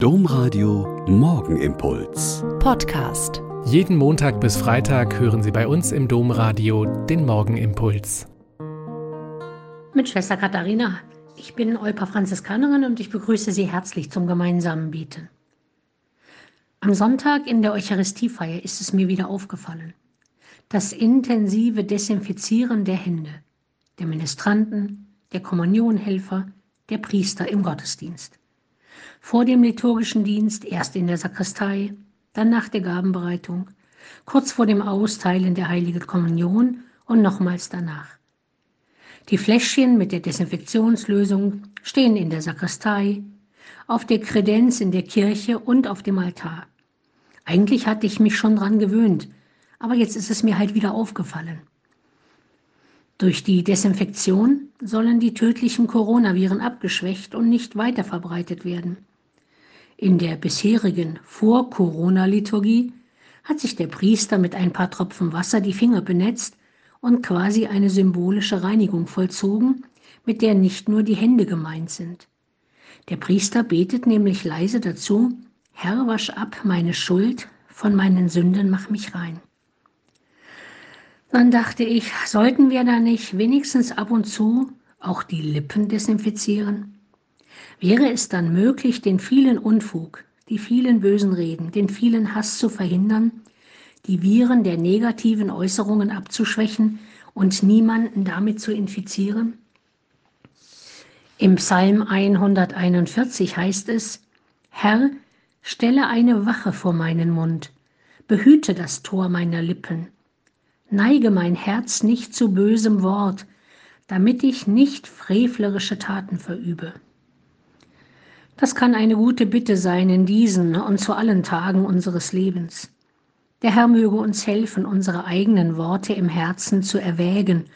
Domradio Morgenimpuls. Podcast. Jeden Montag bis Freitag hören Sie bei uns im Domradio den Morgenimpuls. Mit Schwester Katharina. Ich bin Eupa Franziskanerin und ich begrüße Sie herzlich zum gemeinsamen Beten. Am Sonntag in der Eucharistiefeier ist es mir wieder aufgefallen. Das intensive Desinfizieren der Hände, der Ministranten, der Kommunionhelfer, der Priester im Gottesdienst vor dem liturgischen Dienst, erst in der Sakristei, dann nach der Gabenbereitung, kurz vor dem Austeilen der Heiligen Kommunion und nochmals danach. Die Fläschchen mit der Desinfektionslösung stehen in der Sakristei, auf der Kredenz in der Kirche und auf dem Altar. Eigentlich hatte ich mich schon dran gewöhnt, aber jetzt ist es mir halt wieder aufgefallen. Durch die Desinfektion sollen die tödlichen Coronaviren abgeschwächt und nicht weiter verbreitet werden. In der bisherigen Vor-Corona-Liturgie hat sich der Priester mit ein paar Tropfen Wasser die Finger benetzt und quasi eine symbolische Reinigung vollzogen, mit der nicht nur die Hände gemeint sind. Der Priester betet nämlich leise dazu, Herr, wasch ab meine Schuld, von meinen Sünden mach mich rein. Dann dachte ich, sollten wir da nicht wenigstens ab und zu auch die Lippen desinfizieren? Wäre es dann möglich, den vielen Unfug, die vielen bösen Reden, den vielen Hass zu verhindern, die Viren der negativen Äußerungen abzuschwächen und niemanden damit zu infizieren? Im Psalm 141 heißt es, Herr, stelle eine Wache vor meinen Mund, behüte das Tor meiner Lippen, neige mein Herz nicht zu bösem Wort, damit ich nicht frevlerische Taten verübe. Das kann eine gute Bitte sein in diesen und zu allen Tagen unseres Lebens. Der Herr möge uns helfen, unsere eigenen Worte im Herzen zu erwägen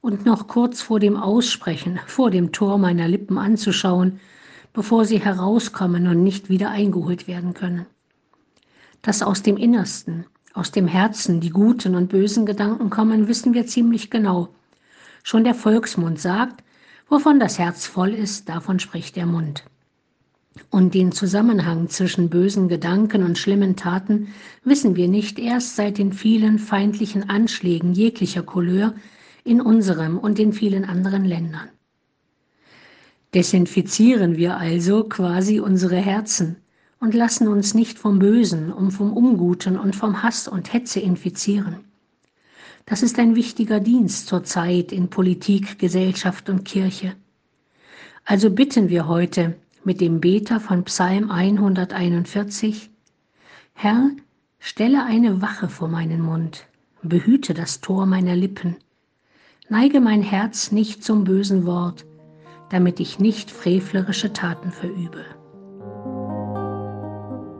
und noch kurz vor dem Aussprechen, vor dem Tor meiner Lippen anzuschauen, bevor sie herauskommen und nicht wieder eingeholt werden können. Dass aus dem Innersten, aus dem Herzen die guten und bösen Gedanken kommen, wissen wir ziemlich genau. Schon der Volksmund sagt, wovon das Herz voll ist, davon spricht der Mund. Und den Zusammenhang zwischen bösen Gedanken und schlimmen Taten wissen wir nicht erst seit den vielen feindlichen Anschlägen jeglicher Couleur in unserem und in vielen anderen Ländern. Desinfizieren wir also quasi unsere Herzen und lassen uns nicht vom Bösen und vom Unguten und vom Hass und Hetze infizieren. Das ist ein wichtiger Dienst zur Zeit in Politik, Gesellschaft und Kirche. Also bitten wir heute, mit dem Beter von Psalm 141, Herr, stelle eine Wache vor meinen Mund, behüte das Tor meiner Lippen, neige mein Herz nicht zum bösen Wort, damit ich nicht frevlerische Taten verübe.